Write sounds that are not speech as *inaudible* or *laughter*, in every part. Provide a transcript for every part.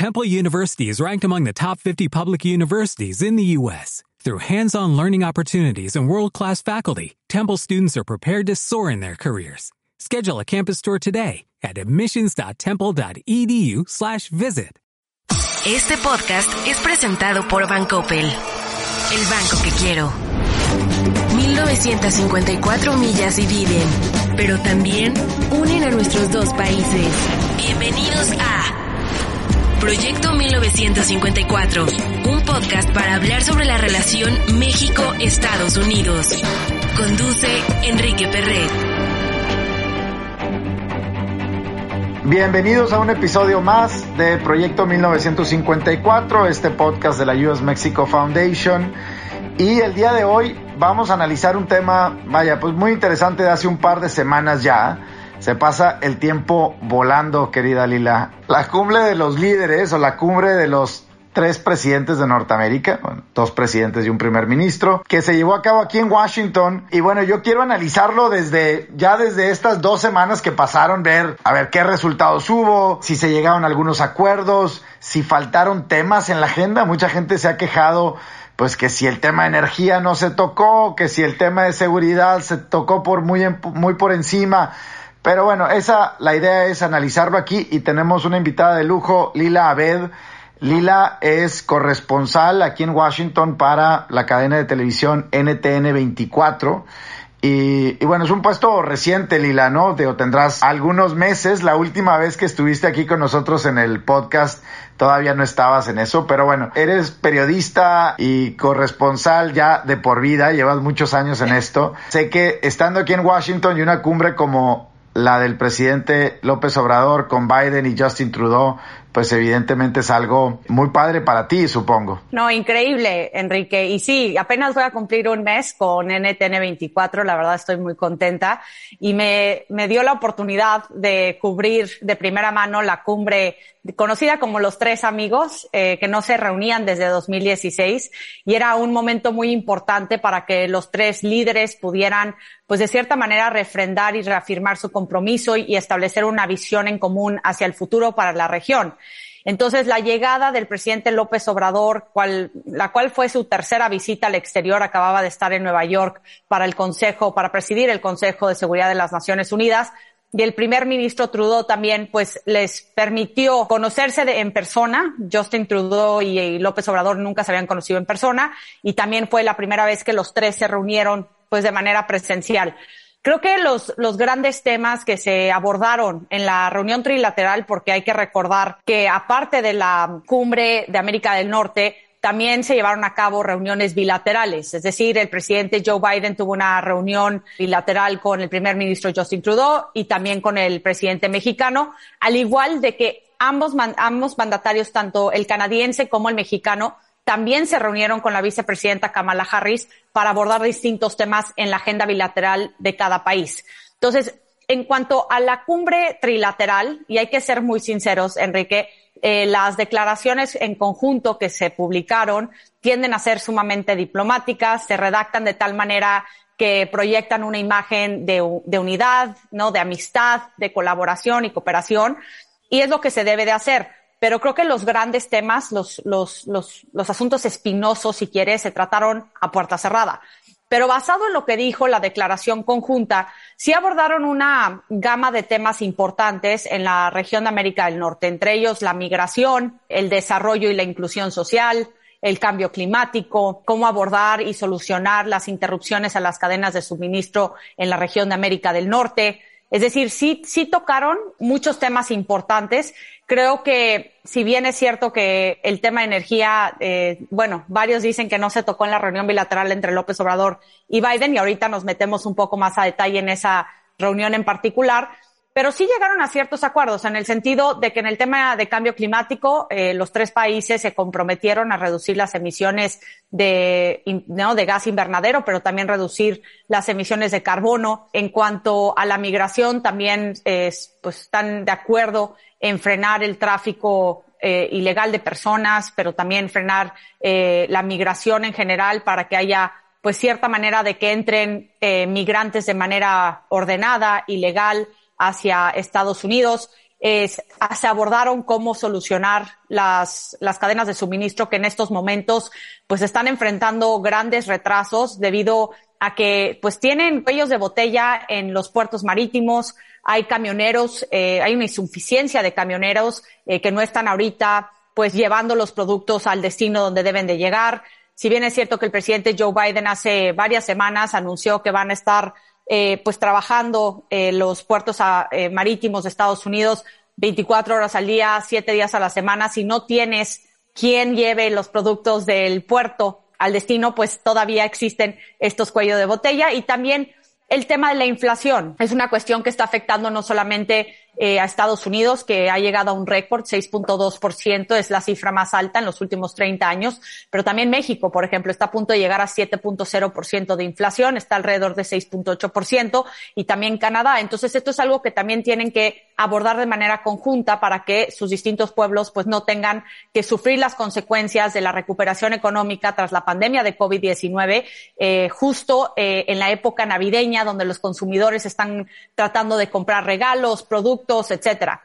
Temple University is ranked among the top 50 public universities in the U.S. Through hands-on learning opportunities and world-class faculty, Temple students are prepared to soar in their careers. Schedule a campus tour today at admissions.temple.edu/visit. Este podcast es presentado por Bancoppel. El banco que quiero. 1954 millas dividen, pero también unen a nuestros dos países. Bienvenidos a Proyecto 1954, un podcast para hablar sobre la relación México-Estados Unidos. Conduce Enrique Perret. Bienvenidos a un episodio más de Proyecto 1954, este podcast de la US Mexico Foundation. Y el día de hoy vamos a analizar un tema, vaya, pues muy interesante de hace un par de semanas ya. Se pasa el tiempo volando, querida Lila. La cumbre de los líderes o la cumbre de los tres presidentes de Norteamérica, bueno, dos presidentes y un primer ministro, que se llevó a cabo aquí en Washington. Y bueno, yo quiero analizarlo desde, ya desde estas dos semanas que pasaron, ver, a ver qué resultados hubo, si se llegaron a algunos acuerdos, si faltaron temas en la agenda. Mucha gente se ha quejado pues que si el tema de energía no se tocó, que si el tema de seguridad se tocó por muy, muy por encima. Pero bueno, esa, la idea es analizarlo aquí y tenemos una invitada de lujo, Lila Abed. Lila es corresponsal aquí en Washington para la cadena de televisión NTN 24. Y, bueno, es un puesto reciente, Lila, ¿no? Te, tendrás algunos meses. La última vez que estuviste aquí con nosotros en el podcast todavía no estabas en eso, pero bueno, eres periodista y corresponsal ya de por vida, llevas muchos años en esto. Sé que estando aquí en Washington y una cumbre como la del presidente López Obrador con Biden y Justin Trudeau, pues evidentemente es algo muy padre para ti, supongo. No, increíble, Enrique. Y sí, apenas voy a cumplir un mes con NTN 24, la verdad estoy muy contenta y me, me dio la oportunidad de cubrir de primera mano la cumbre conocida como los tres amigos, eh, que no se reunían desde 2016 y era un momento muy importante para que los tres líderes pudieran, pues de cierta manera, refrendar y reafirmar su compromiso y, establecer una visión en común hacia el futuro para la región. Entonces, la llegada del presidente López Obrador, cual, la cual fue su tercera visita al exterior, acababa de estar en Nueva York para el Consejo, para presidir el Consejo de Seguridad de las Naciones Unidas, y el primer ministro Trudeau también pues les permitió conocerse en persona. Justin Trudeau y, López Obrador nunca se habían conocido en persona y también fue la primera vez que los tres se reunieron pues de manera presencial. Creo que los, los grandes temas que se abordaron en la reunión trilateral, porque hay que recordar que aparte de la cumbre de América del Norte, también se llevaron a cabo reuniones bilaterales, es decir, el presidente Joe Biden tuvo una reunión bilateral con el primer ministro Justin Trudeau y también con el presidente mexicano, al igual de que ambos, ambos mandatarios, tanto el canadiense como el mexicano, también se reunieron con la vicepresidenta Kamala Harris para abordar distintos temas en la agenda bilateral de cada país. Entonces, en cuanto a la cumbre trilateral, y hay que ser muy sinceros, Enrique, eh, las declaraciones en conjunto que se publicaron tienden a ser sumamente diplomáticas, se redactan de tal manera que proyectan una imagen de, de, unidad, ¿no? De amistad, de colaboración y cooperación. Y es lo que se debe de hacer. Pero creo que los grandes temas, los, los, los, los asuntos espinosos, si quieres, se trataron a puerta cerrada. Pero basado en lo que dijo la declaración conjunta, sí abordaron una gama de temas importantes en la región de América del Norte, entre ellos la migración, el desarrollo y la inclusión social, el cambio climático, cómo abordar y solucionar las interrupciones a las cadenas de suministro en la región de América del Norte, es decir, sí, sí tocaron muchos temas importantes. Creo que si bien es cierto que el tema de energía, eh, bueno, varios dicen que no se tocó en la reunión bilateral entre López Obrador y Biden y ahorita nos metemos un poco más a detalle en esa reunión en particular, pero sí llegaron a ciertos acuerdos en el sentido de que en el tema de cambio climático eh, los tres países se comprometieron a reducir las emisiones de, ¿no? de gas invernadero, pero también reducir las emisiones de carbono. En cuanto a la migración, también pues están de acuerdo en frenar el tráfico eh, ilegal de personas, pero también frenar eh, la migración en general para que haya pues cierta manera de que entren eh, migrantes de manera ordenada y legal hacia Estados Unidos. se abordaron cómo solucionar las, las cadenas de suministro que en estos momentos pues están enfrentando grandes retrasos debido a que pues tienen cuellos de botella en los puertos marítimos, hay camioneros, eh, hay una insuficiencia de camioneros eh, que no están ahorita pues llevando los productos al destino donde deben de llegar. Si bien es cierto que el presidente Joe Biden hace varias semanas anunció que van a estar eh, pues trabajando eh, los puertos eh, marítimos de Estados Unidos 24 horas al día, 7 días a la semana, si no tienes quien lleve los productos del puerto al destino, pues todavía existen estos cuellos de botella. Y también el tema de la inflación es una cuestión que está afectando no solamente eh, a Estados Unidos, que ha llegado a un récord, 6.2%, es la cifra más alta en los últimos 30 años, pero también México, por ejemplo, está a punto de llegar a 7.0% de inflación, está alrededor de 6.8%, y también Canadá. Entonces, esto es algo que también tienen que abordar de manera conjunta para que sus distintos pueblos pues no tengan que sufrir las consecuencias de la recuperación económica tras la pandemia de COVID-19, eh, justo eh, en la época navideña, donde los consumidores están tratando de comprar regalos, productos, etcétera.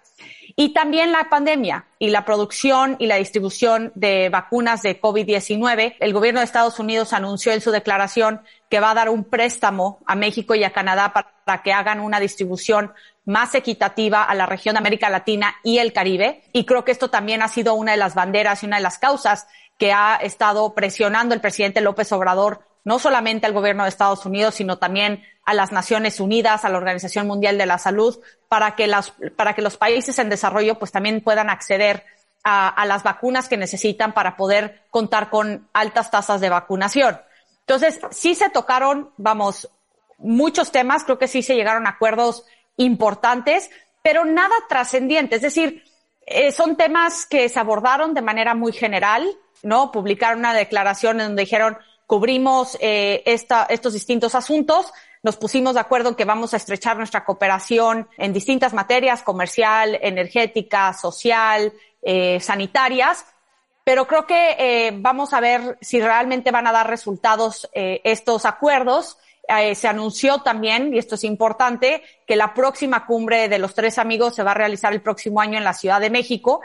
Y también la pandemia y la producción y la distribución de vacunas de COVID-19. El gobierno de Estados Unidos anunció en su declaración que va a dar un préstamo a México y a Canadá para que hagan una distribución más equitativa a la región de América Latina y el Caribe. Y creo que esto también ha sido una de las banderas y una de las causas que ha estado presionando el presidente López Obrador, no solamente al gobierno de Estados Unidos, sino también a las Naciones Unidas, a la Organización Mundial de la Salud, para que, las, para que los países en desarrollo pues también puedan acceder a, las vacunas que necesitan para poder contar con altas tasas de vacunación. Entonces, sí se tocaron, vamos, muchos temas, creo que sí se llegaron a acuerdos importantes, pero nada trascendiente. Es decir, eh, son temas que se abordaron de manera muy general, ¿no? Publicaron una declaración en donde dijeron, cubrimos eh, esta, estos distintos asuntos, nos pusimos de acuerdo en que vamos a estrechar nuestra cooperación en distintas materias, comercial, energética, social, eh, sanitarias, pero creo que eh, vamos a ver si realmente van a dar resultados eh, estos acuerdos. Eh, se anunció también, y esto es importante, que la próxima cumbre de los tres amigos se va a realizar el próximo año en la Ciudad de México.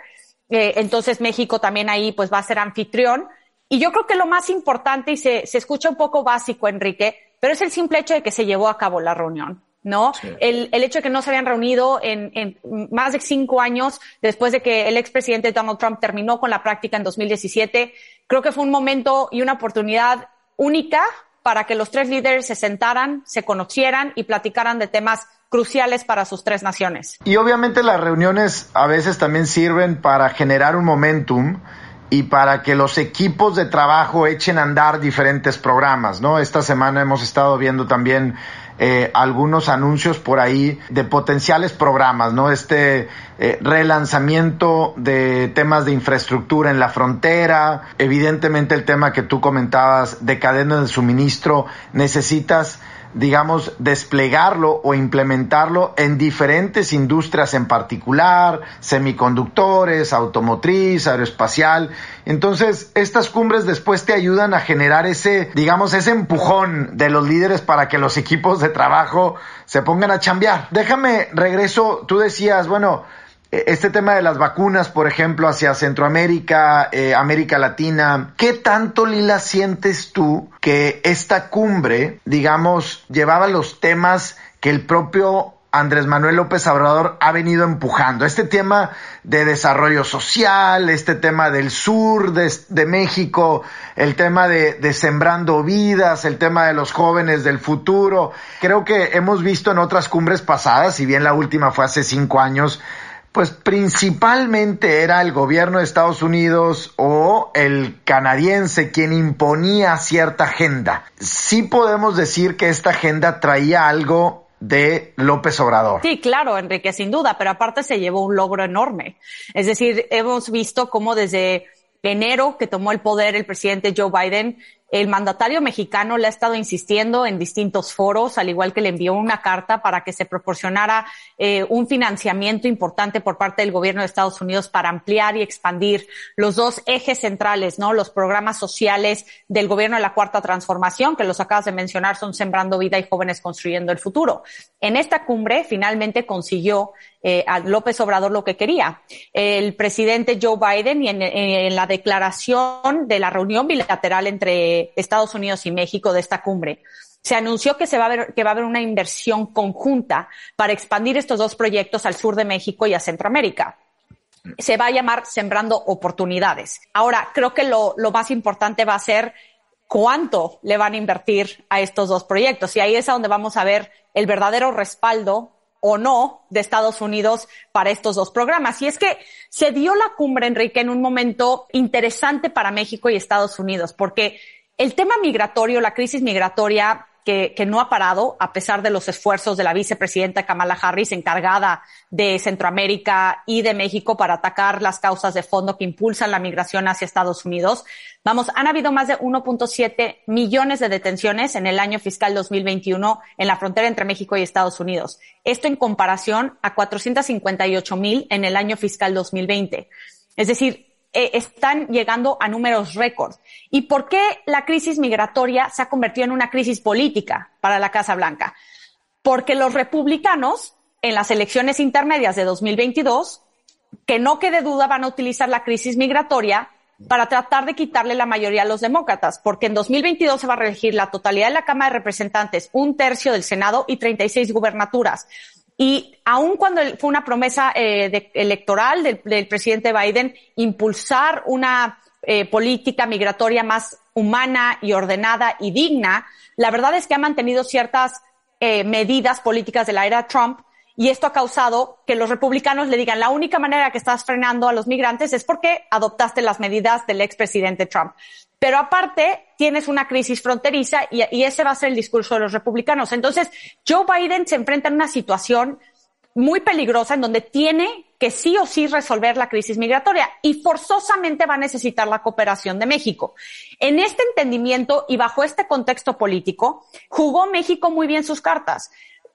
Eh, entonces México también ahí pues va a ser anfitrión. Y yo creo que lo más importante, y se, se escucha un poco básico, Enrique, pero es el simple hecho de que se llevó a cabo la reunión. ¿no? El, el, hecho de que no se habían reunido en, en, más de cinco años después de que el expresidente Donald Trump terminó con la práctica en 2017, creo que fue un momento y una oportunidad única para que los tres líderes se sentaran, se conocieran y platicaran de temas cruciales para sus tres naciones. Y obviamente las reuniones a veces también sirven para generar un momentum y para que los equipos de trabajo echen a andar diferentes programas, ¿no? Esta semana hemos estado viendo también eh, algunos anuncios por ahí de potenciales programas, ¿no? Este eh, relanzamiento de temas de infraestructura en la frontera, evidentemente el tema que tú comentabas de cadena de suministro, necesitas digamos, desplegarlo o implementarlo en diferentes industrias en particular, semiconductores, automotriz, aeroespacial. Entonces, estas cumbres después te ayudan a generar ese, digamos, ese empujón de los líderes para que los equipos de trabajo se pongan a chambear. Déjame, regreso, tú decías, bueno, este tema de las vacunas, por ejemplo, hacia Centroamérica, eh, América Latina, ¿qué tanto, Lila, sientes tú que esta cumbre, digamos, llevaba los temas que el propio Andrés Manuel López Obrador ha venido empujando. Este tema de desarrollo social, este tema del sur de, México, el tema de, de, sembrando vidas, el tema de los jóvenes del futuro. Creo que hemos visto en otras cumbres pasadas, si bien la última fue hace cinco años, pues principalmente era el gobierno de Estados Unidos o el canadiense quien imponía cierta agenda. Sí podemos decir que esta agenda traía algo de López Obrador. Sí, claro, Enrique, sin duda, pero aparte se llevó un logro enorme. Es decir, hemos visto cómo desde enero que tomó el poder el presidente Joe Biden, el mandatario mexicano le ha estado insistiendo en distintos foros, al igual que le envió una carta para que se proporcionara eh, un financiamiento importante por parte del gobierno de Estados Unidos para ampliar y expandir los dos ejes centrales, ¿no? Los programas sociales del gobierno de la Cuarta Transformación, que los acabas de mencionar, son Sembrando Vida y Jóvenes Construyendo el Futuro. En esta cumbre finalmente consiguió eh, a López Obrador lo que quería. El presidente Joe Biden y en, la declaración de la reunión bilateral entre Estados Unidos y México de esta cumbre, se anunció que se va a ver, que va a haber una inversión conjunta para expandir estos dos proyectos al sur de México y a Centroamérica. Se va a llamar Sembrando Oportunidades. Ahora, creo que lo, lo más importante va a ser cuánto le van a invertir a estos dos proyectos. Y ahí es donde vamos a ver el verdadero respaldo o no de Estados Unidos para estos dos programas. Y es que se dio la cumbre, Enrique, en un momento interesante para México y Estados Unidos, porque el tema migratorio, la crisis migratoria, que, no ha parado a pesar de los esfuerzos de la vicepresidenta Kamala Harris, encargada de Centroamérica y de México para atacar las causas de fondo que impulsan la migración hacia Estados Unidos. Vamos, han habido más de 1.7 millones de detenciones en el año fiscal 2021 en la frontera entre México y Estados Unidos. Esto en comparación a 458 mil en el año fiscal 2020. Es decir, eh, están llegando a números récord. ¿Y por qué la crisis migratoria se ha convertido en una crisis política para la Casa Blanca? Porque los republicanos en las elecciones intermedias de 2022, que no quede duda van a utilizar la crisis migratoria para tratar de quitarle la mayoría a los demócratas, porque en 2022 se va a reelegir la totalidad de la Cámara de Representantes, un tercio del Senado y 36 gubernaturas. Y aun cuando fue una promesa eh, electoral del, presidente Biden impulsar una eh, política migratoria más humana y ordenada y digna, la verdad es que ha mantenido ciertas eh, medidas políticas de la era Trump y esto ha causado que los republicanos le digan la única manera que estás frenando a los migrantes es porque adoptaste las medidas del expresidente Trump. Pero aparte, tienes una crisis fronteriza y, y, ese va a ser el discurso de los republicanos. Entonces, Joe Biden se enfrenta a una situación muy peligrosa en donde tiene que sí o sí resolver la crisis migratoria y forzosamente va a necesitar la cooperación de México. En este entendimiento y bajo este contexto político, jugó México muy bien sus cartas.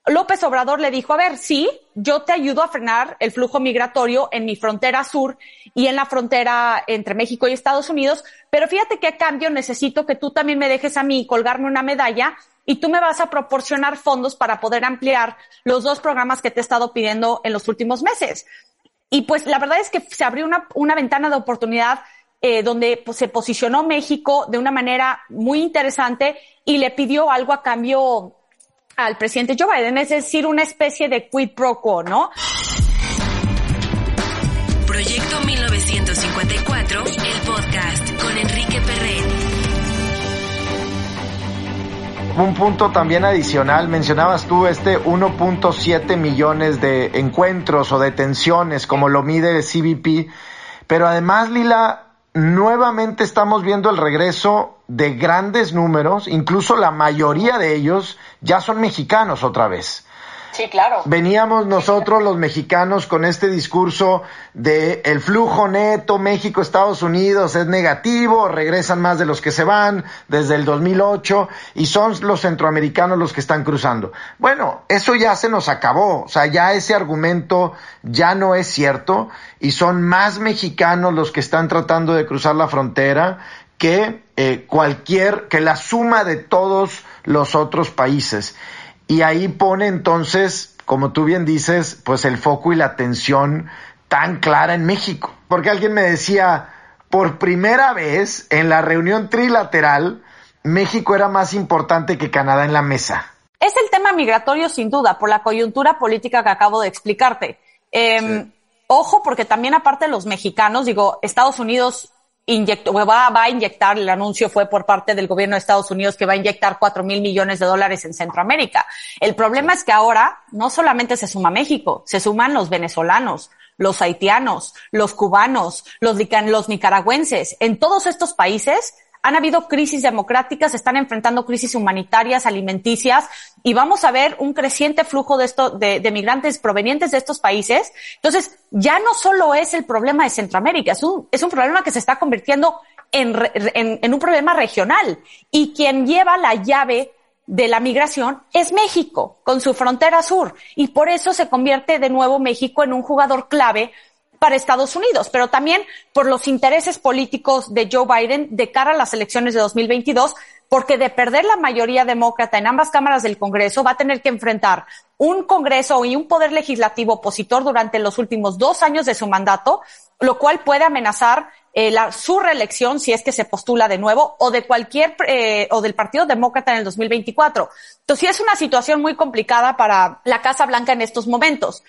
López Obrador le dijo, a ver, sí, yo te ayudo a frenar el flujo migratorio en mi frontera sur y en la frontera entre México y Estados Unidos, pero fíjate que a cambio necesito que tú también me dejes a mí colgarme una medalla y tú me vas a proporcionar fondos para poder ampliar los dos programas que te he estado pidiendo en los últimos meses. Y pues la verdad es que se abrió una, ventana de oportunidad eh, donde pues, se posicionó México de una manera muy interesante y le pidió algo a cambio al presidente Joe Biden, es decir, una especie de quid pro quo, ¿no? Proyecto 1954, el podcast con Enrique Perret. Un punto también adicional, mencionabas tú este 1.7 millones de encuentros o detenciones, como lo mide el CBP, pero además, Lila, nuevamente estamos viendo el regreso de grandes números, incluso la mayoría de ellos ya son mexicanos otra vez. Sí, claro. Veníamos nosotros los mexicanos con este discurso de el flujo neto México-Estados Unidos es negativo, regresan más de los que se van desde el 2008 y son los centroamericanos los que están cruzando. Bueno, eso ya se nos acabó, o sea, ya ese argumento ya no es cierto y son más mexicanos los que están tratando de cruzar la frontera que eh, cualquier, que la suma de todos los otros países. Y ahí pone entonces, como tú bien dices, pues el foco y la atención tan clara en México. Porque alguien me decía, por primera vez en la reunión trilateral, México era más importante que Canadá en la mesa. Es el tema migratorio sin duda, por la coyuntura política que acabo de explicarte. Em, ojo, porque también aparte de los mexicanos, digo, Estados Unidos va, va, a inyectar, el anuncio fue por parte del gobierno de Estados Unidos que va a inyectar cuatro mil millones de dólares en Centroamérica. El problema es que ahora no solamente se suma México, se suman los venezolanos, los haitianos, los cubanos, los nicaragüenses. En todos estos países han habido crisis democráticas, están enfrentando crisis humanitarias, alimenticias, y vamos a ver un creciente flujo de, esto, de, migrantes provenientes de estos países. Entonces, ya no solo es el problema de Centroamérica, es un, es un problema que se está convirtiendo en, en, en un problema regional. Y quien lleva la llave de la migración es México, con su frontera sur. Y por eso se convierte de nuevo México en un jugador clave para Estados Unidos, pero también por los intereses políticos de Joe Biden de cara a las elecciones de 2022 porque de perder la mayoría demócrata en ambas cámaras del Congreso va a tener que enfrentar un Congreso y un poder legislativo opositor durante los últimos dos años de su mandato, lo cual puede amenazar eh, la, su reelección si es que se postula de nuevo o de cualquier eh, o del Partido Demócrata en el 2024. Entonces sí es una situación muy complicada para la Casa Blanca en estos momentos.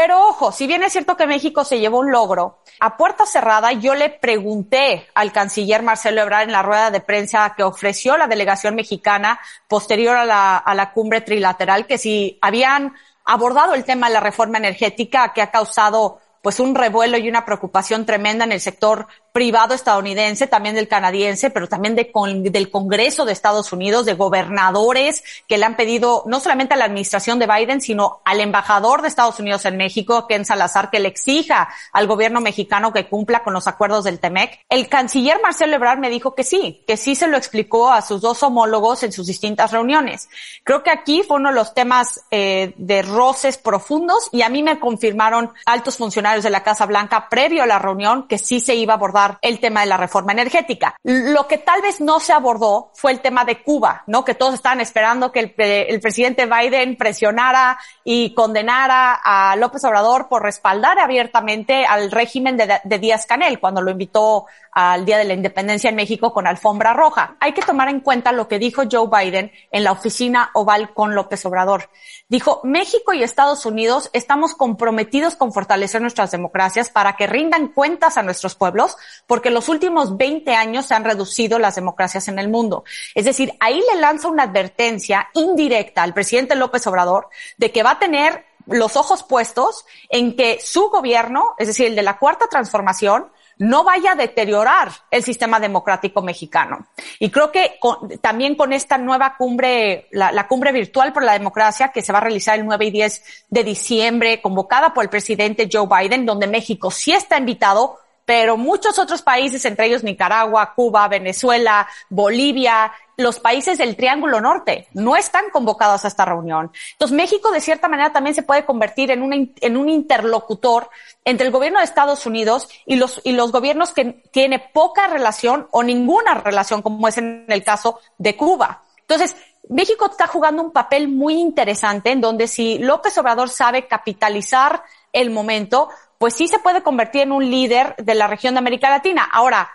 Pero ojo, si bien es cierto que México se llevó un logro, a puerta cerrada yo le pregunté al canciller Marcelo Ebrard en la rueda de prensa que ofreció la delegación mexicana posterior a la, a la cumbre trilateral que si habían abordado el tema de la reforma energética que ha causado pues un revuelo y una preocupación tremenda en el sector privado estadounidense, también del canadiense, pero también de del Congreso de Estados Unidos, de gobernadores que le han pedido no solamente a la administración de Biden, sino al embajador de Estados Unidos en México, Ken Salazar, que le exija al gobierno mexicano que cumpla con los acuerdos del TEMEC. El canciller Marcelo Ebrard me dijo que sí, que sí se lo explicó a sus dos homólogos en sus distintas reuniones. Creo que aquí fue uno de los temas eh, de roces profundos y a mí me confirmaron altos funcionarios de la Casa Blanca previo a la reunión que sí se iba a abordar el tema de la reforma energética. Lo que tal vez no se abordó fue el tema de Cuba, ¿no? Que todos estaban esperando que el, presidente Biden presionara y condenara a López Obrador por respaldar abiertamente al régimen de, de Díaz Canel cuando lo invitó al Día de la Independencia en México con alfombra roja. Hay que tomar en cuenta lo que dijo Joe Biden en la oficina oval con López Obrador. Dijo, México y Estados Unidos estamos comprometidos con fortalecer nuestras democracias para que rindan cuentas a nuestros pueblos, porque en los últimos 20 años se han reducido las democracias en el mundo. Es decir, ahí le lanza una advertencia indirecta al presidente López Obrador de que va a tener los ojos puestos en que su gobierno, es decir, el de la cuarta transformación, no vaya a deteriorar el sistema democrático mexicano. Y creo que también con esta nueva cumbre, la, la, cumbre virtual por la democracia que se va a realizar el 9 y 10 de diciembre, convocada por el presidente Joe Biden, donde México sí está invitado, pero muchos otros países, entre ellos Nicaragua, Cuba, Venezuela, Bolivia, los países del Triángulo Norte no están convocados a esta reunión. Entonces, México, de cierta manera, también se puede convertir en, un interlocutor entre el gobierno de Estados Unidos y los, y los gobiernos que tiene poca relación o ninguna relación, como es en el caso de Cuba. Entonces, México está jugando un papel muy interesante en donde si López Obrador sabe capitalizar el momento, pues sí se puede convertir en un líder de la región de América Latina. Ahora,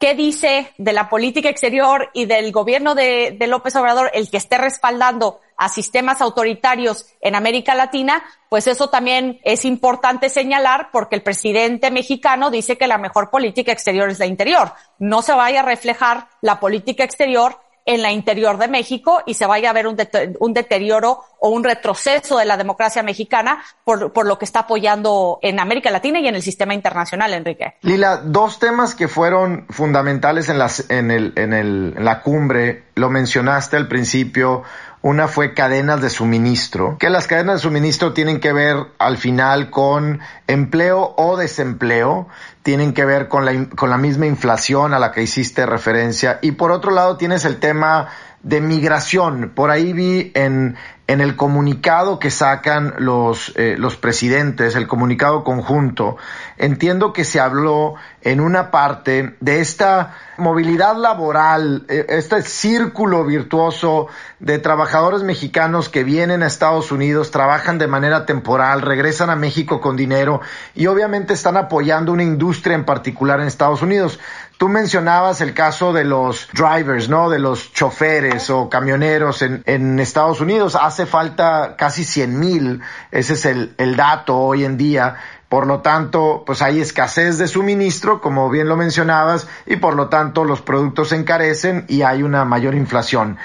¿qué dice de la política exterior y del gobierno de, López Obrador el que esté respaldando a sistemas autoritarios en América Latina? Pues eso también es importante señalar porque el presidente mexicano dice que la mejor política exterior es la interior. No se vaya a reflejar la política exterior en la interior de México y se vaya a ver un, un deterioro o un retroceso de la democracia mexicana por, por, lo que está apoyando en América Latina y en el sistema internacional, Enrique. Lila, dos temas que fueron fundamentales en, las, en, el, en, el, en la cumbre, lo mencionaste al principio, una fue cadenas de suministro, que las cadenas de suministro tienen que ver al final con empleo o desempleo, tienen que ver con la, con la misma inflación a la que hiciste referencia. Y por otro lado tienes el tema de migración. Por ahí vi en, en el comunicado que sacan los, eh, los presidentes, el comunicado conjunto, entiendo que se habló en una parte de esta movilidad laboral, eh, este círculo virtuoso de trabajadores mexicanos que vienen a Estados Unidos, trabajan de manera temporal, regresan a México con dinero y obviamente están apoyando una industria en particular en Estados Unidos. Tú mencionabas el caso de los drivers, ¿no? De los choferes o camioneros en, en Estados Unidos. Hace falta casi 100 mil. Ese es el, dato hoy en día. Por lo tanto, pues hay escasez de suministro, como bien lo mencionabas, y por lo tanto los productos encarecen y hay una mayor inflación.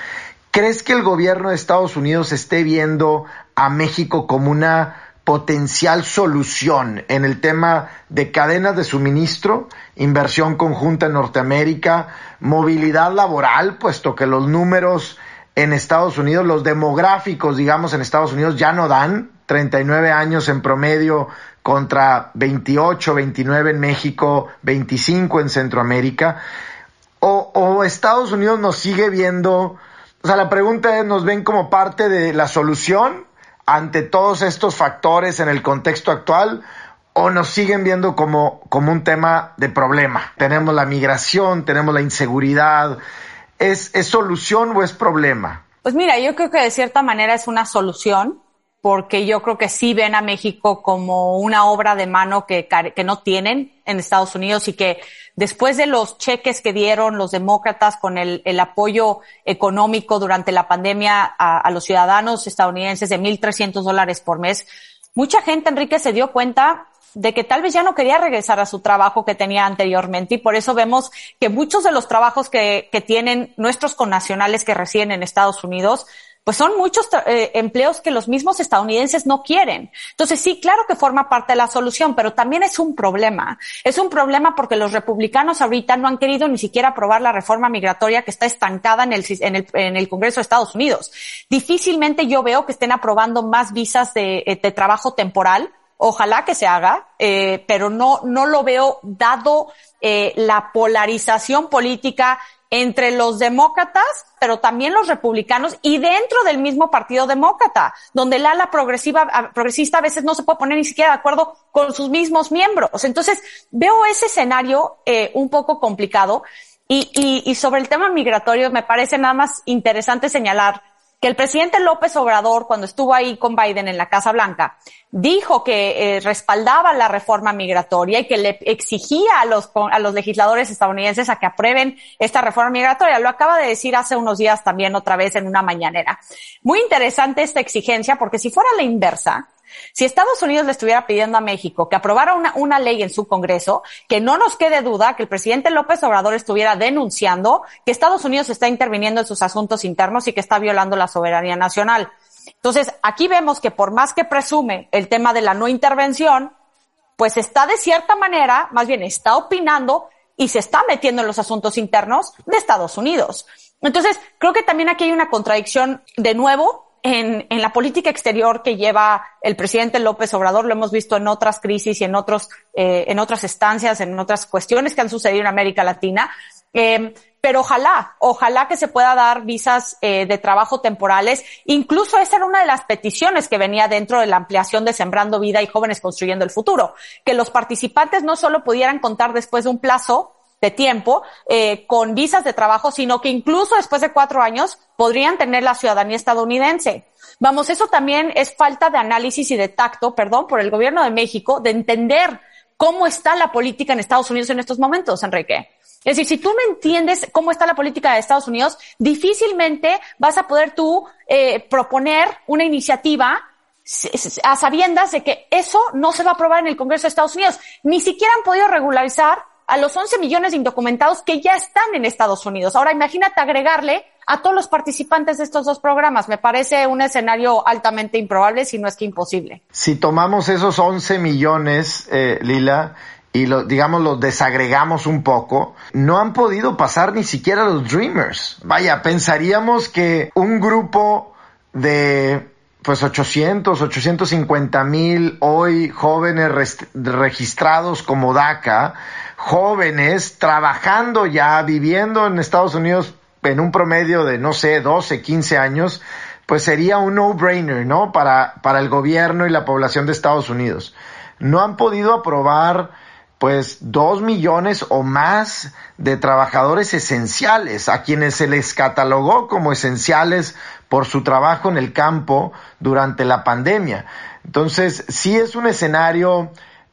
¿Crees que el gobierno de Estados Unidos esté viendo a México como una potencial solución en el tema de cadenas de suministro, inversión conjunta en Norteamérica, movilidad laboral, puesto que los números en Estados Unidos, los demográficos, digamos, en Estados Unidos ya no dan 39 años en promedio contra 28, 29 en México, 25 en Centroamérica. O, o Estados Unidos nos sigue viendo, o sea, la pregunta es, ¿nos ven como parte de la solución ante todos estos factores en el contexto actual o nos siguen viendo como, como un tema de problema. Tenemos la migración, tenemos la inseguridad, ¿Es, ¿Es solución o es problema? Pues mira, yo creo que de cierta manera es una solución porque yo creo que sí ven a México como una obra de mano que, no tienen en Estados Unidos y que después de los cheques que dieron los demócratas con el, el apoyo económico durante la pandemia a, a los ciudadanos estadounidenses de 1.300 dólares por mes, mucha gente, Enrique, se dio cuenta de que tal vez ya no quería regresar a su trabajo que tenía anteriormente y por eso vemos que muchos de los trabajos que, que tienen nuestros connacionales que residen en Estados Unidos pues son muchos eh, empleos que los mismos estadounidenses no quieren. Entonces sí, claro que forma parte de la solución, pero también es un problema. Es un problema porque los republicanos ahorita no han querido ni siquiera aprobar la reforma migratoria que está estancada en el, en el, en el Congreso de Estados Unidos. Difícilmente yo veo que estén aprobando más visas de, eh, de trabajo temporal. Ojalá que se haga, eh, pero no, no lo veo dado eh, la polarización política entre los demócratas, pero también los republicanos y dentro del mismo partido demócrata, donde el ala progresiva, progresista a veces no se puede poner ni siquiera de acuerdo con sus mismos miembros. Entonces, veo ese escenario eh, un poco complicado. Y, y, y sobre el tema migratorio, me parece nada más interesante señalar que el presidente López Obrador, cuando estuvo ahí con Biden en la Casa Blanca, dijo que eh, respaldaba la reforma migratoria y que le exigía a los, a los legisladores estadounidenses a que aprueben esta reforma migratoria. Lo acaba de decir hace unos días también otra vez en una mañanera. Muy interesante esta exigencia porque si fuera la inversa, si Estados Unidos le estuviera pidiendo a México que aprobara una, ley en su Congreso, que no nos quede duda que el presidente López Obrador estuviera denunciando que Estados Unidos está interviniendo en sus asuntos internos y que está violando la soberanía nacional. Entonces, aquí vemos que por más que presume el tema de la no intervención, pues está de cierta manera, más bien está opinando y se está metiendo en los asuntos internos de Estados Unidos. Entonces, creo que también aquí hay una contradicción de nuevo en, en, la política exterior que lleva el presidente López Obrador, lo hemos visto en otras crisis y en otros, eh, en otras estancias, en otras cuestiones que han sucedido en América Latina. Eh, pero ojalá, ojalá que se pueda dar visas eh, de trabajo temporales. Incluso esa era una de las peticiones que venía dentro de la ampliación de Sembrando Vida y Jóvenes Construyendo el Futuro, que los participantes no solo pudieran contar después de un plazo de tiempo eh, con visas de trabajo, sino que incluso después de cuatro años podrían tener la ciudadanía estadounidense. Vamos, eso también es falta de análisis y de tacto, perdón, por el gobierno de México, de entender cómo está la política en Estados Unidos en estos momentos, Enrique. Es decir, si tú no entiendes cómo está la política de Estados Unidos, difícilmente vas a poder tú eh, proponer una iniciativa a sabiendas de que eso no se va a aprobar en el Congreso de Estados Unidos. Ni siquiera han podido regularizar a los 11 millones de indocumentados que ya están en Estados Unidos. Ahora imagínate agregarle a todos los participantes de estos dos programas. Me parece un escenario altamente improbable, si no es que imposible. Si tomamos esos 11 millones, eh, Lila, y digamos, los desagregamos un poco, no han podido pasar ni siquiera los Dreamers. Vaya, pensaríamos que un grupo de pues 800, 850 mil hoy jóvenes registrados como DACA, jóvenes trabajando ya, viviendo en Estados Unidos en un promedio de, no sé, 12, 15 años, pues sería un no-brainer, ¿no? Para, para el gobierno y la población de Estados Unidos. No han podido aprobar, pues, dos millones o más de trabajadores esenciales, a quienes se les catalogó como esenciales por su trabajo en el campo durante la pandemia. Entonces, sí es un escenario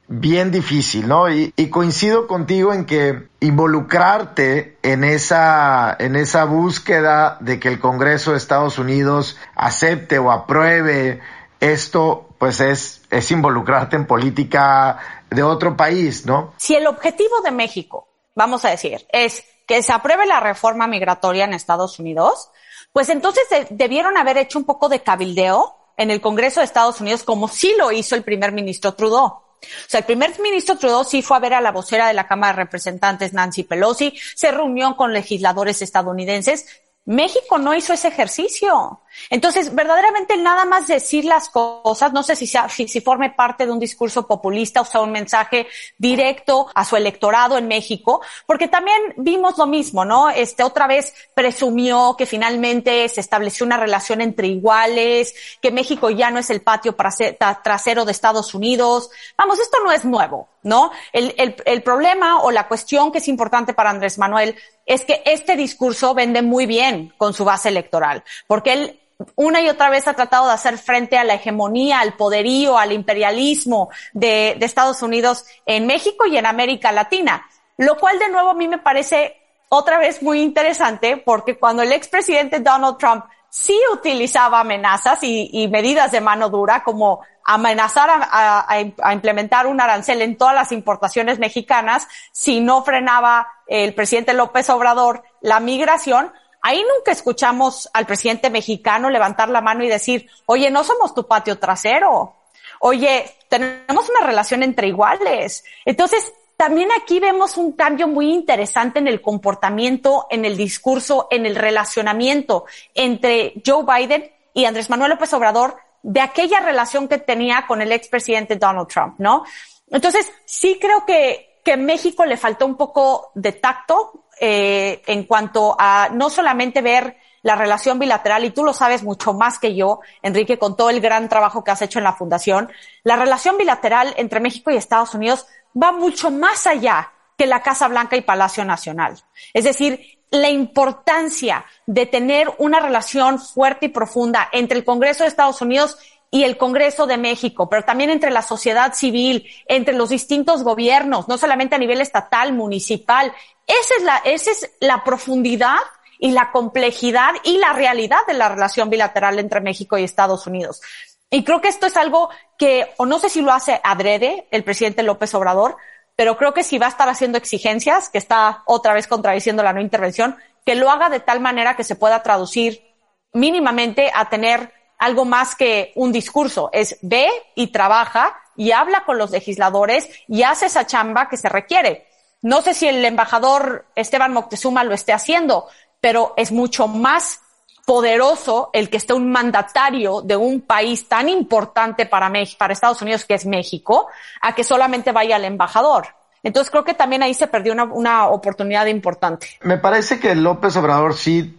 bien difícil, ¿no? Y, y, coincido contigo en que involucrarte en esa, en esa búsqueda de que el Congreso de Estados Unidos acepte o apruebe esto, pues es, es involucrarte en política de otro país, ¿no? Si el objetivo de México, vamos a decir, es que se apruebe la reforma migratoria en Estados Unidos, pues entonces debieron haber hecho un poco de cabildeo en el Congreso de Estados Unidos, como sí lo hizo el primer ministro Trudeau. O sea, el primer ministro Trudeau sí fue a ver a la vocera de la Cámara de Representantes, Nancy Pelosi, se reunió con legisladores estadounidenses. México no hizo ese ejercicio. Entonces, verdaderamente nada más decir las cosas, no sé si, sea, si, si, forme parte de un discurso populista o sea un mensaje directo a su electorado en México, porque también vimos lo mismo, ¿no? Este otra vez presumió que finalmente se estableció una relación entre iguales, que México ya no es el patio trasero de Estados Unidos. Vamos, esto no es nuevo. ¿No? El, el, el, problema o la cuestión que es importante para Andrés Manuel es que este discurso vende muy bien con su base electoral, porque él una y otra vez ha tratado de hacer frente a la hegemonía, al poderío, al imperialismo de, Estados Unidos en México y en América Latina, lo cual de nuevo a mí me parece otra vez muy interesante porque cuando el expresidente Donald Trump sí utilizaba amenazas y, medidas de mano dura como amenazar a, a, implementar un arancel en todas las importaciones mexicanas si no frenaba el presidente López Obrador la migración. Ahí nunca escuchamos al presidente mexicano levantar la mano y decir, oye, no somos tu patio trasero. Oye, tenemos una relación entre iguales. Entonces, también aquí vemos un cambio muy interesante en el comportamiento, en el discurso, en el relacionamiento entre Joe Biden y Andrés Manuel López Obrador de aquella relación que tenía con el expresidente Donald Trump, ¿no? Entonces, sí creo que, que México le faltó un poco de tacto eh, en cuanto a no solamente ver la relación bilateral, y tú lo sabes mucho más que yo, Enrique, con todo el gran trabajo que has hecho en la Fundación, la relación bilateral entre México y Estados Unidos va mucho más allá que la Casa Blanca y Palacio Nacional. Es decir, la importancia de tener una relación fuerte y profunda entre el Congreso de Estados Unidos y el Congreso de México, pero también entre la sociedad civil, entre los distintos gobiernos, no solamente a nivel estatal, municipal. Esa es la, esa es la profundidad y la complejidad y la realidad de la relación bilateral entre México y Estados Unidos. Y creo que esto es algo que, o no sé si lo hace adrede el presidente López Obrador, pero creo que si va a estar haciendo exigencias, que está otra vez contradiciendo la no intervención, que lo haga de tal manera que se pueda traducir mínimamente a tener algo más que un discurso. Es ve y trabaja y habla con los legisladores y hace esa chamba que se requiere. No sé si el embajador Esteban Moctezuma lo esté haciendo, pero es mucho más poderoso el que esté un mandatario de un país tan importante para México, para Estados Unidos que es México, a que solamente vaya el embajador. Entonces creo que también ahí se perdió una, una oportunidad importante. Me parece que López Obrador sí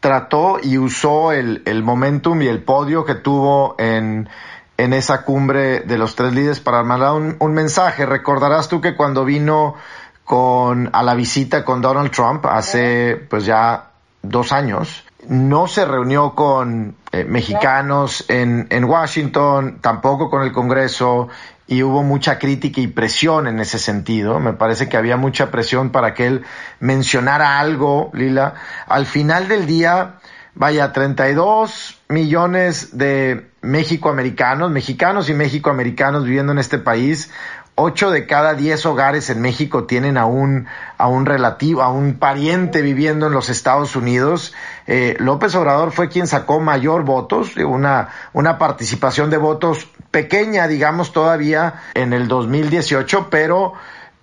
trató y usó el, el momentum y el podio que tuvo en, en esa cumbre de los tres líderes para mandar un, un, mensaje. Recordarás tú que cuando vino con a la visita con Donald Trump hace pues ya dos años, no se reunió con eh, mexicanos en, en Washington, tampoco con el Congreso, y hubo mucha crítica y presión en ese sentido. Me parece que había mucha presión para que él mencionara algo, Lila. Al final del día, vaya, 32 millones de México-americanos, mexicanos y México-americanos viviendo en este país, ocho de cada diez hogares en México tienen a un, a un relativo, a un pariente viviendo en los Estados Unidos. Eh, López Obrador fue quien sacó mayor votos, una, una participación de votos pequeña, digamos, todavía en el 2018, pero,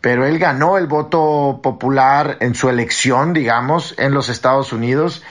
pero él ganó el voto popular en su elección, digamos, en los Estados Unidos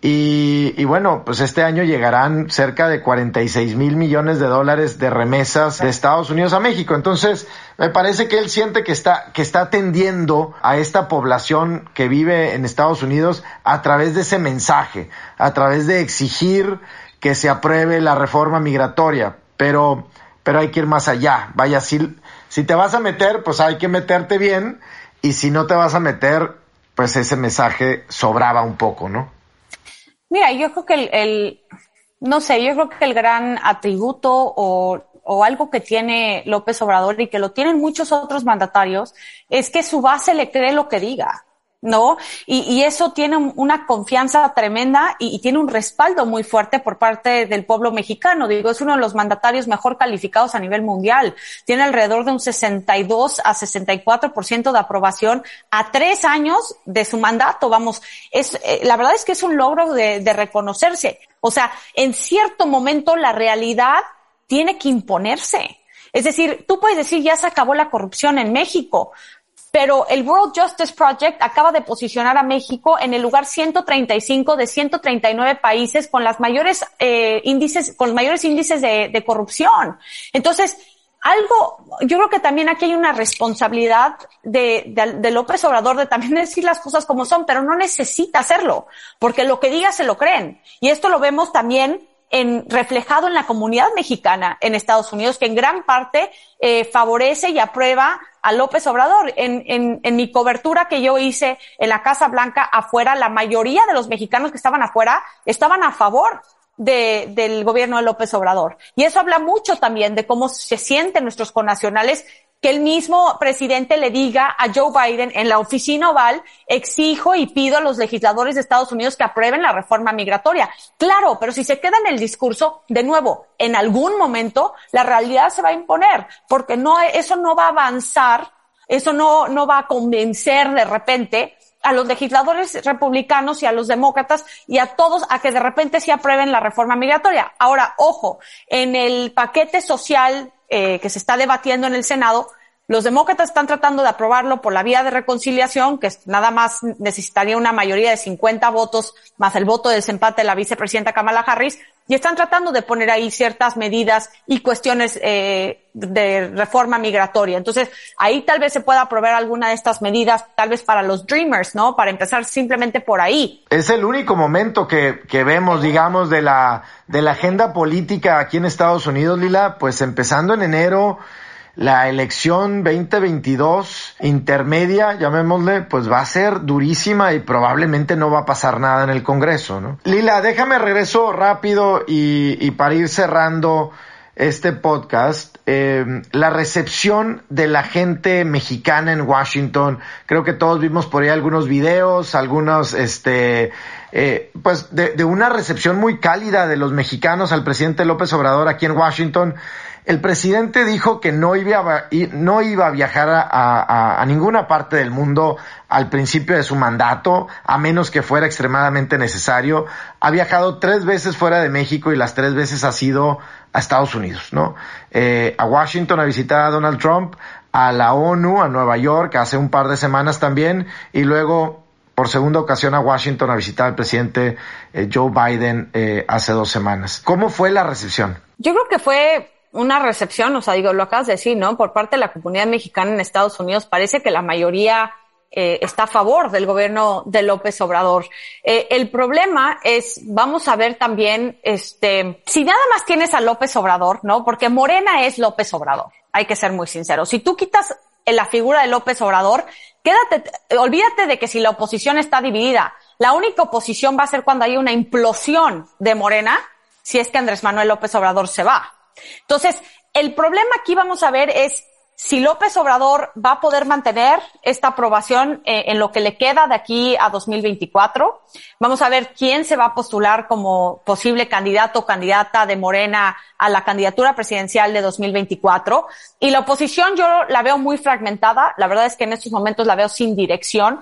y, bueno, pues este año llegarán cerca de 46 mil millones de dólares de remesas de Estados Unidos a México. Entonces, me parece que él siente que está, que está atendiendo a esta población que vive en Estados Unidos a través de ese mensaje, a través de exigir que se apruebe la reforma migratoria. Pero, pero hay que ir más allá. Vaya, si, si te vas a meter, pues hay que meterte bien. Y si no te vas a meter, pues ese mensaje sobraba un poco, ¿no? Mira, yo creo que el, el, no sé, yo creo que el gran atributo o, o algo que tiene López Obrador y que lo tienen muchos otros mandatarios es que su base le cree lo que diga. ¿no? Y, y, eso tiene una confianza tremenda y, tiene un respaldo muy fuerte por parte del pueblo mexicano. Digo, es uno de los mandatarios mejor calificados a nivel mundial. Tiene alrededor de un 62 a 64% de aprobación a tres años de su mandato. Vamos, es, eh, la verdad es que es un logro de, de reconocerse. O sea, en cierto momento la realidad tiene que imponerse. Es decir, tú puedes decir ya se acabó la corrupción en México, pero el World Justice Project acaba de posicionar a México en el lugar 135 de 139 países con las mayores eh, índices, con los mayores índices de, de corrupción. Entonces, algo, yo creo que también aquí hay una responsabilidad de, de, de, López Obrador de también *laughs* decir las cosas como son, pero no necesita hacerlo, porque lo que diga se lo creen. Y esto lo vemos también en, reflejado en la comunidad mexicana en Estados Unidos, que en gran parte eh, favorece y aprueba a López Obrador. En, en, en, mi cobertura que yo hice en la Casa Blanca afuera, la mayoría de los mexicanos que estaban afuera estaban a favor de, del gobierno de López Obrador. Y eso habla mucho también de cómo se sienten nuestros connacionales que el mismo presidente le diga a Joe Biden en la oficina oval, exijo y pido a los legisladores de Estados Unidos que aprueben la reforma migratoria. Claro, pero si se queda en el discurso, de nuevo, en algún momento la realidad se va a imponer, porque no, eso no va a avanzar, eso no, no va a convencer de repente a los legisladores republicanos y a los demócratas y a todos a que de repente se aprueben la reforma migratoria. Ahora, ojo, en el paquete social eh, que se está debatiendo en el Senado, los demócratas están tratando de aprobarlo por la vía de reconciliación, que nada más necesitaría una mayoría de 50 votos más el voto de desempate de la vicepresidenta Kamala Harris, y están tratando de poner ahí ciertas medidas y cuestiones eh, de reforma migratoria. Entonces, ahí tal vez se pueda aprobar alguna de estas medidas, tal vez para los Dreamers, ¿no? Para empezar simplemente por ahí. Es el único momento que, que vemos, digamos, de la, de la agenda política aquí en Estados Unidos, Lila, pues empezando en enero, la elección 2022 intermedia, llamémosle, pues va a ser durísima y probablemente no va a pasar nada en el Congreso, ¿no? Lila, déjame regreso rápido y, para ir cerrando este podcast, eh, la recepción de la gente mexicana en Washington, creo que todos vimos por ahí algunos videos, algunos, este, eh, pues de, de una recepción muy cálida de los mexicanos al presidente López Obrador aquí en Washington. El presidente dijo que no iba a, no iba a viajar a, ninguna parte del mundo al principio de su mandato, a menos que fuera extremadamente necesario. Ha viajado tres veces fuera de México y las tres veces ha sido a Estados Unidos, ¿no? Eh, a Washington a visitar a Donald Trump, a la ONU, a Nueva York, hace un par de semanas también, y luego por segunda ocasión a Washington a visitar al presidente eh, Joe Biden eh, hace dos semanas. ¿Cómo fue la recepción? Yo creo que fue una recepción, o sea, digo, lo acabas de decir, ¿no? Por parte de la comunidad mexicana en Estados Unidos, parece que la mayoría eh, está a favor del gobierno de López Obrador. Eh, el problema es, vamos a ver también, este, si nada más tienes a López Obrador, ¿no? Porque Morena es López Obrador, hay que ser muy sinceros. Si tú quitas la figura de López Obrador, quédate, olvídate de que si la oposición está dividida, la única oposición va a ser cuando hay una implosión de Morena, si es que Andrés Manuel López Obrador se va. Entonces, el problema aquí vamos a ver es si López Obrador va a poder mantener esta aprobación eh, en lo que le queda de aquí a 2024. Vamos a ver quién se va a postular como posible candidato o candidata de Morena a la candidatura presidencial de 2024. Y la oposición yo la veo muy fragmentada. La verdad es que en estos momentos la veo sin dirección.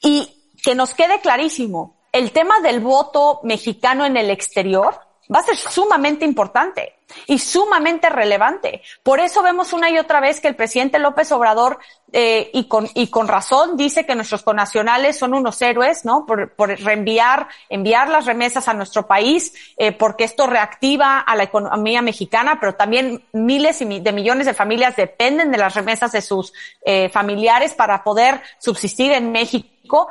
Y que nos quede clarísimo, el tema del voto mexicano en el exterior va a ser sumamente importante y sumamente relevante. Por eso vemos una y otra vez que el presidente López Obrador, eh, y, con, y con razón, dice que nuestros conacionales son unos héroes, ¿no? Por, por reenviar, enviar las remesas a nuestro país, eh, porque esto reactiva a la economía mexicana, pero también miles de millones de familias dependen de las remesas de sus eh, familiares para poder subsistir en México.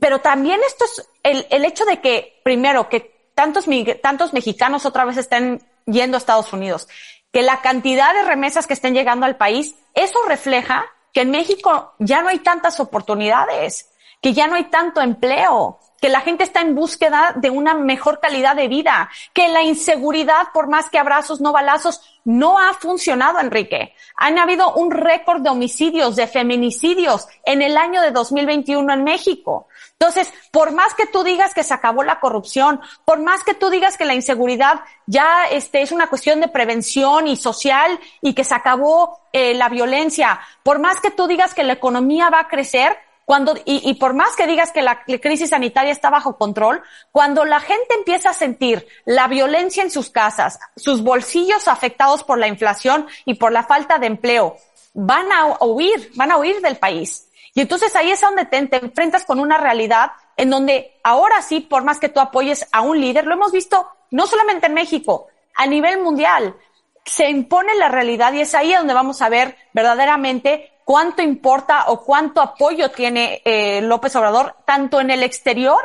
Pero también esto es el, el hecho de que, primero, que tantos, tantos mexicanos otra vez estén yendo a Estados Unidos, que la cantidad de remesas que estén llegando al país, eso refleja que en México ya no hay tantas oportunidades, que ya no hay tanto empleo, que la gente está en búsqueda de una mejor calidad de vida, que la inseguridad, por más que abrazos, no balazos, no ha funcionado, Enrique. Han habido un récord de homicidios, de feminicidios en el año de 2021 en México. Entonces, por más que tú digas que se acabó la corrupción, por más que tú digas que la inseguridad ya este, es una cuestión de prevención y social y que se acabó eh, la violencia, por más que tú digas que la economía va a crecer, cuando, y, y, por más que digas que la crisis sanitaria está bajo control, cuando la gente empieza a sentir la violencia en sus casas, sus bolsillos afectados por la inflación y por la falta de empleo, van a huir, van a huir del país. Y entonces ahí es donde te, enfrentas con una realidad en donde ahora sí, por más que tú apoyes a un líder, lo hemos visto no solamente en México, a nivel mundial, se impone la realidad y es ahí donde vamos a ver verdaderamente cuánto importa o cuánto apoyo tiene eh, López Obrador, tanto en el exterior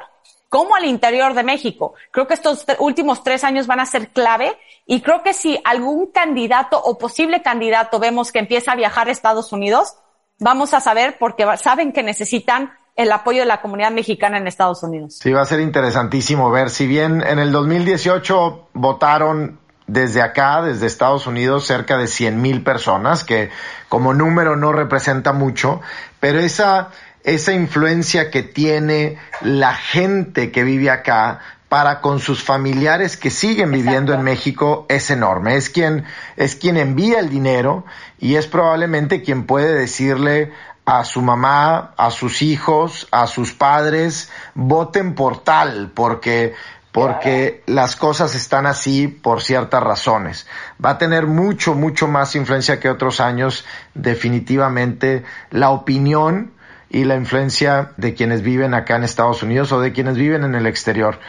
como al interior de México. Creo que estos últimos tres años van a ser clave y creo que si algún candidato o posible candidato vemos que empieza a viajar a Estados Unidos, vamos a saber porque saben que necesitan el apoyo de la comunidad mexicana en Estados Unidos. Sí, va a ser interesantísimo ver si bien en el 2018 votaron desde acá, desde Estados Unidos, cerca de 100 mil personas, que como número no representa mucho, pero esa, esa influencia que tiene la gente que vive acá para con sus familiares que siguen viviendo en México es enorme. Es quien, es quien envía el dinero y es probablemente quien puede decirle a su mamá, a sus hijos, a sus padres, voten por tal, porque porque las cosas están así por ciertas razones. Va a tener mucho, mucho más influencia que otros años, definitivamente, la opinión y la influencia de quienes viven acá en Estados Unidos o de quienes viven en el exterior.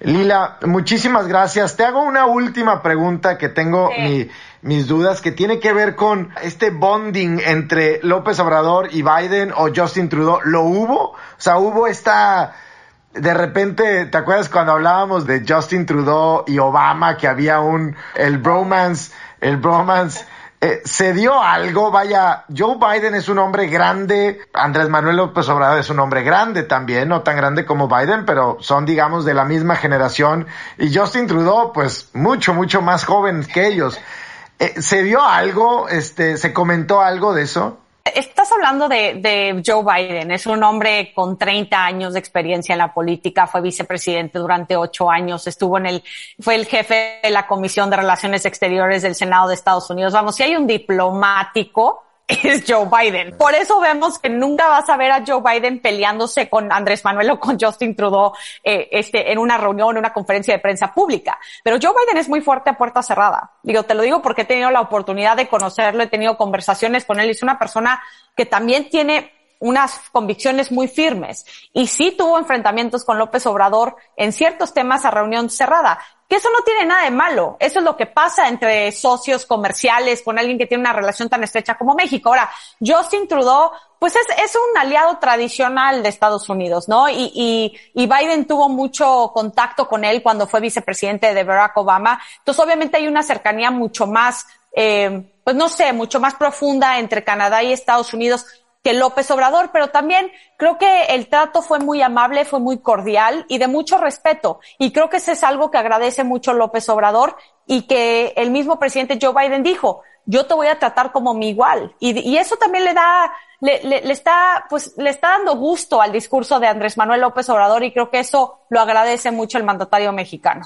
Lila, muchísimas gracias. Te hago una última pregunta que tengo mis dudas, que tiene que ver con este bonding entre López Obrador y Biden o Justin Trudeau. ¿Lo hubo? O sea, hubo esta de repente, ¿te acuerdas cuando hablábamos de Justin Trudeau y Obama que había un, el bromance, el bromance, eh, se dio algo, vaya, Joe Biden es un hombre grande, Andrés Manuel López Obrador es un hombre grande también, no tan grande como Biden, pero son digamos de la misma generación y Justin Trudeau pues mucho, mucho más joven que ellos. Eh, ¿Se dio algo, este, se comentó algo de eso? Estás hablando de, Joe Biden, es un hombre con 30 años de experiencia en la política, fue vicepresidente durante ocho años, estuvo en el, fue el jefe de la Comisión de Relaciones Exteriores del Senado de Estados Unidos. Vamos, si hay un diplomático es Joe Biden. Por eso vemos que nunca vas a ver a Joe Biden peleándose con Andrés Manuel o con Justin Trudeau eh, este, en una reunión, en una conferencia de prensa pública. Pero Joe Biden es muy fuerte a puerta cerrada. Digo, te lo digo porque he tenido la oportunidad de conocerlo, he tenido conversaciones con él. Es una persona que también tiene unas convicciones muy firmes. Y sí tuvo enfrentamientos con López Obrador en ciertos temas a reunión cerrada, que eso no tiene nada de malo, eso es lo que pasa entre socios comerciales con alguien que tiene una relación tan estrecha como México. Ahora, Justin Trudeau, pues es, es un aliado tradicional de Estados Unidos, ¿no? Y, y, y Biden tuvo mucho contacto con él cuando fue vicepresidente de Barack Obama, entonces obviamente hay una cercanía mucho más, eh, pues no sé, mucho más profunda entre Canadá y Estados Unidos que López Obrador, pero también creo que el trato fue muy amable, fue muy cordial y de mucho respeto. Y creo que eso es algo que agradece mucho López Obrador y que el mismo presidente Joe Biden dijo, yo te voy a tratar como mi igual. Y, eso también le da, le, le, está, pues, le está dando gusto al discurso de Andrés Manuel López Obrador y creo que eso lo agradece mucho el mandatario mexicano.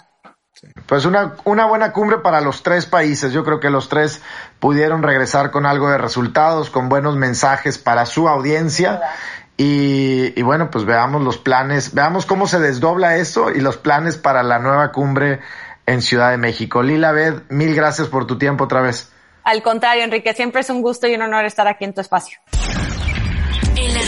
Pues una, una buena cumbre para los tres países. Yo creo que los tres pudieron regresar con algo de resultados, con buenos mensajes para su audiencia. Y, y, bueno, pues veamos los planes, veamos cómo se desdobla eso y los planes para la nueva cumbre en Ciudad de México. Lila Bed, mil gracias por tu tiempo otra vez. Al contrario, Enrique, siempre es un gusto y un honor estar aquí en tu espacio.